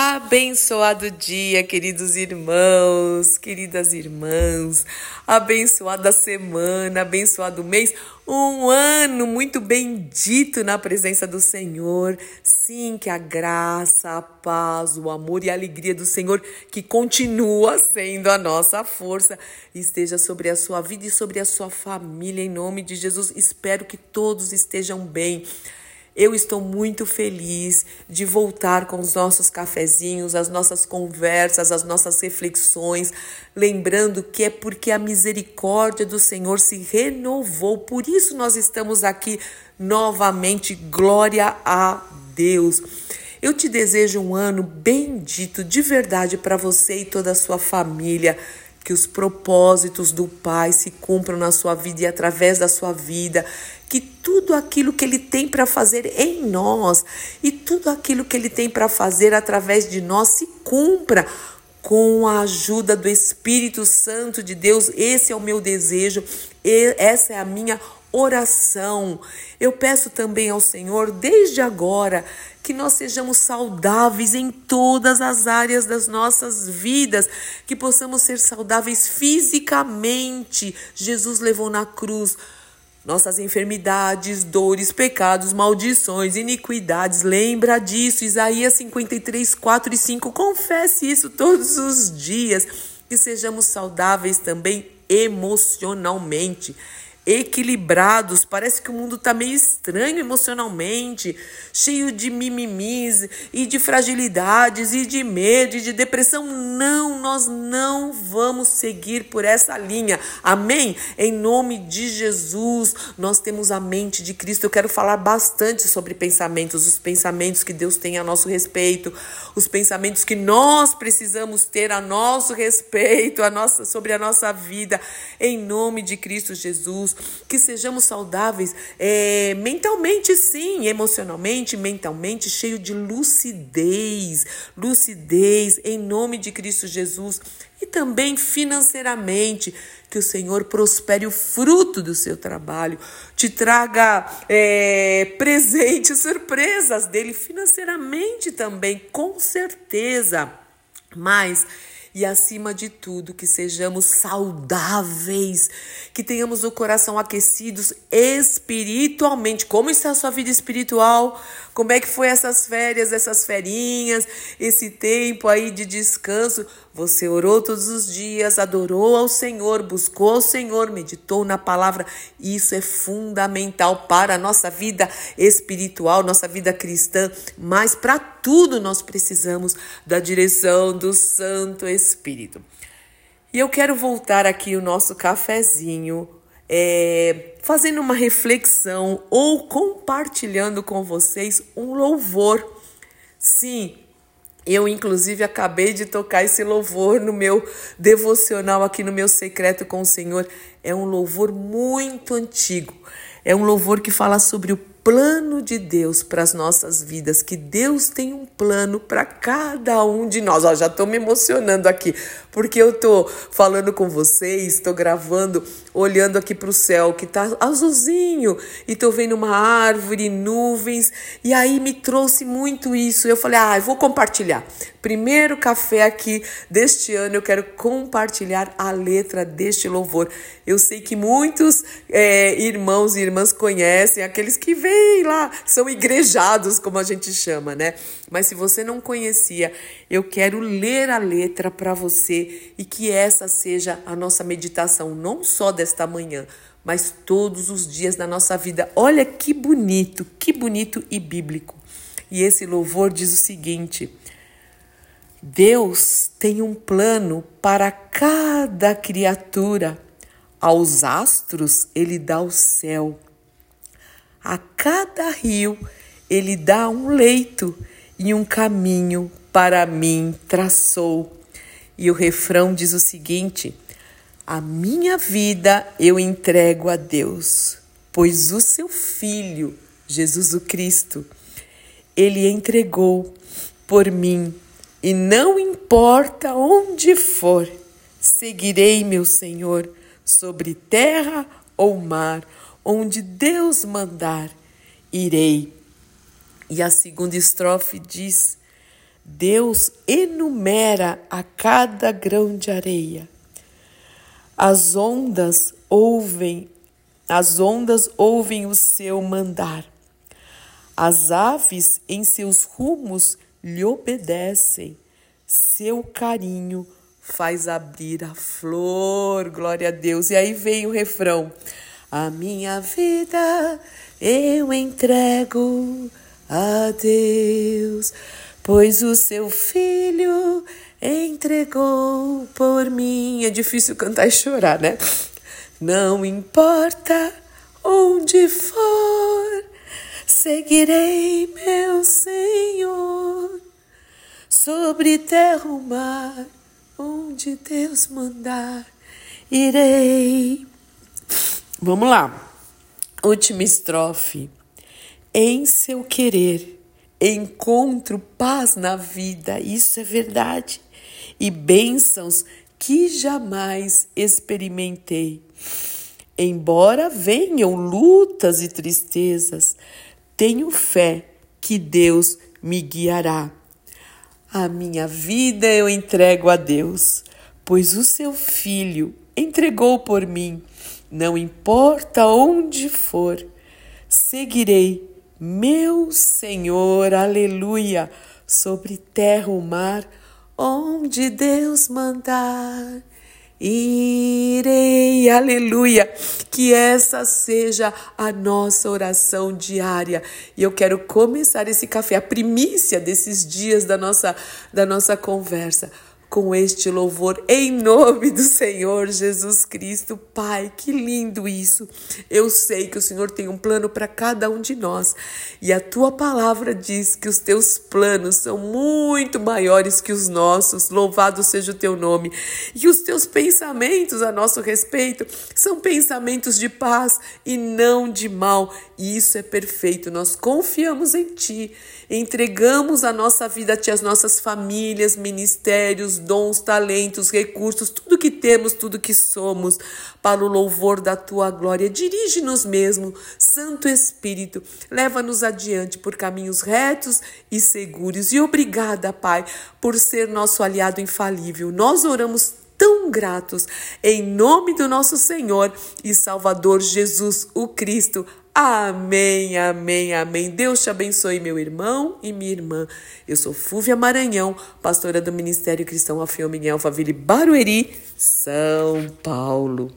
Abençoado dia, queridos irmãos, queridas irmãs. Abençoada semana, abençoado mês. Um ano muito bendito na presença do Senhor. Sim, que a graça, a paz, o amor e a alegria do Senhor, que continua sendo a nossa força, esteja sobre a sua vida e sobre a sua família. Em nome de Jesus, espero que todos estejam bem. Eu estou muito feliz de voltar com os nossos cafezinhos, as nossas conversas, as nossas reflexões, lembrando que é porque a misericórdia do Senhor se renovou. Por isso nós estamos aqui novamente. Glória a Deus. Eu te desejo um ano bendito de verdade para você e toda a sua família que os propósitos do Pai se cumpram na sua vida e através da sua vida, tudo aquilo que Ele tem para fazer em nós e tudo aquilo que Ele tem para fazer através de nós se cumpra com a ajuda do Espírito Santo de Deus. Esse é o meu desejo, essa é a minha oração. Eu peço também ao Senhor, desde agora, que nós sejamos saudáveis em todas as áreas das nossas vidas, que possamos ser saudáveis fisicamente. Jesus levou na cruz nossas enfermidades, dores, pecados, maldições, iniquidades. Lembra disso, Isaías 53, 4 e 5. Confesse isso todos os dias. Que sejamos saudáveis também emocionalmente equilibrados. Parece que o mundo está meio estranho emocionalmente, cheio de mimimis e de fragilidades e de medo e de depressão. Não, nós não vamos seguir por essa linha. Amém? Em nome de Jesus, nós temos a mente de Cristo. Eu quero falar bastante sobre pensamentos, os pensamentos que Deus tem a nosso respeito, os pensamentos que nós precisamos ter a nosso respeito, a nossa sobre a nossa vida. Em nome de Cristo Jesus que sejamos saudáveis é, mentalmente, sim, emocionalmente, mentalmente, cheio de lucidez, lucidez em nome de Cristo Jesus e também financeiramente. Que o Senhor prospere o fruto do seu trabalho, te traga é, presentes, surpresas dele financeiramente também, com certeza. Mas e acima de tudo que sejamos saudáveis, que tenhamos o coração aquecidos espiritualmente. Como está a sua vida espiritual? Como é que foi essas férias, essas ferinhas, esse tempo aí de descanso? Você orou todos os dias, adorou ao Senhor, buscou ao Senhor, meditou na palavra. Isso é fundamental para a nossa vida espiritual, nossa vida cristã, mas para tudo nós precisamos da direção do Santo Espírito. E eu quero voltar aqui o nosso cafezinho, é, fazendo uma reflexão ou compartilhando com vocês um louvor. Sim, eu, inclusive, acabei de tocar esse louvor no meu devocional aqui no meu secreto com o Senhor. É um louvor muito antigo. É um louvor que fala sobre o plano de Deus para as nossas vidas, que Deus tem um plano para cada um de nós. Ó, já estou me emocionando aqui, porque eu estou falando com vocês, estou gravando, olhando aqui para o céu que está azulzinho, e estou vendo uma árvore, nuvens, e aí me trouxe muito isso. Eu falei, ah, eu vou compartilhar. Primeiro café aqui deste ano, eu quero compartilhar a letra deste louvor. Eu sei que muitos é, irmãos e irmãs conhecem, aqueles que vêm lá, são igrejados, como a gente chama, né? Mas se você não conhecia, eu quero ler a letra para você e que essa seja a nossa meditação, não só desta manhã, mas todos os dias da nossa vida. Olha que bonito, que bonito e bíblico. E esse louvor diz o seguinte: Deus tem um plano para cada criatura. Aos astros ele dá o céu a cada rio ele dá um leito e um caminho para mim traçou. E o refrão diz o seguinte: A minha vida eu entrego a Deus, pois o seu filho, Jesus o Cristo, ele entregou por mim, e não importa onde for, seguirei meu Senhor sobre terra ou mar onde Deus mandar, irei. E a segunda estrofe diz: Deus enumera a cada grão de areia. As ondas ouvem, as ondas ouvem o seu mandar. As aves em seus rumos lhe obedecem. Seu carinho faz abrir a flor. Glória a Deus. E aí vem o refrão: A minha vida eu entrego a Deus, pois o seu filho entregou por mim. É difícil cantar e chorar, né? Não importa onde for, seguirei meu Senhor sobre terra ou mar, onde Deus mandar, irei. Vamos lá. Última estrofe. Em seu querer encontro paz na vida, isso é verdade, e bênçãos que jamais experimentei. Embora venham lutas e tristezas, tenho fé que Deus me guiará. A minha vida eu entrego a Deus, pois o seu filho entregou por mim. Não importa onde for, seguirei meu Senhor, aleluia, sobre terra ou mar onde Deus mandar. Irei, aleluia, que essa seja a nossa oração diária. E eu quero começar esse café, a primícia desses dias da nossa, da nossa conversa com este louvor em nome do Senhor Jesus Cristo. Pai, que lindo isso. Eu sei que o Senhor tem um plano para cada um de nós e a tua palavra diz que os teus planos são muito maiores que os nossos. Louvado seja o teu nome. E os teus pensamentos a nosso respeito são pensamentos de paz e não de mal. E isso é perfeito. Nós confiamos em ti, entregamos a nossa vida a ti, as nossas famílias, ministérios, dons, talentos, recursos, tudo que temos, tudo que somos, para o louvor da tua glória. Dirige-nos mesmo, Santo Espírito, leva-nos adiante por caminhos retos e seguros. E obrigada, Pai, por ser nosso aliado infalível. Nós oramos tão gratos em nome do nosso Senhor e Salvador Jesus, o Cristo. Amém, amém, amém. Deus te abençoe, meu irmão e minha irmã. Eu sou Fúvia Maranhão, pastora do Ministério Cristão Alfio Miguel Faville Barueri, São Paulo.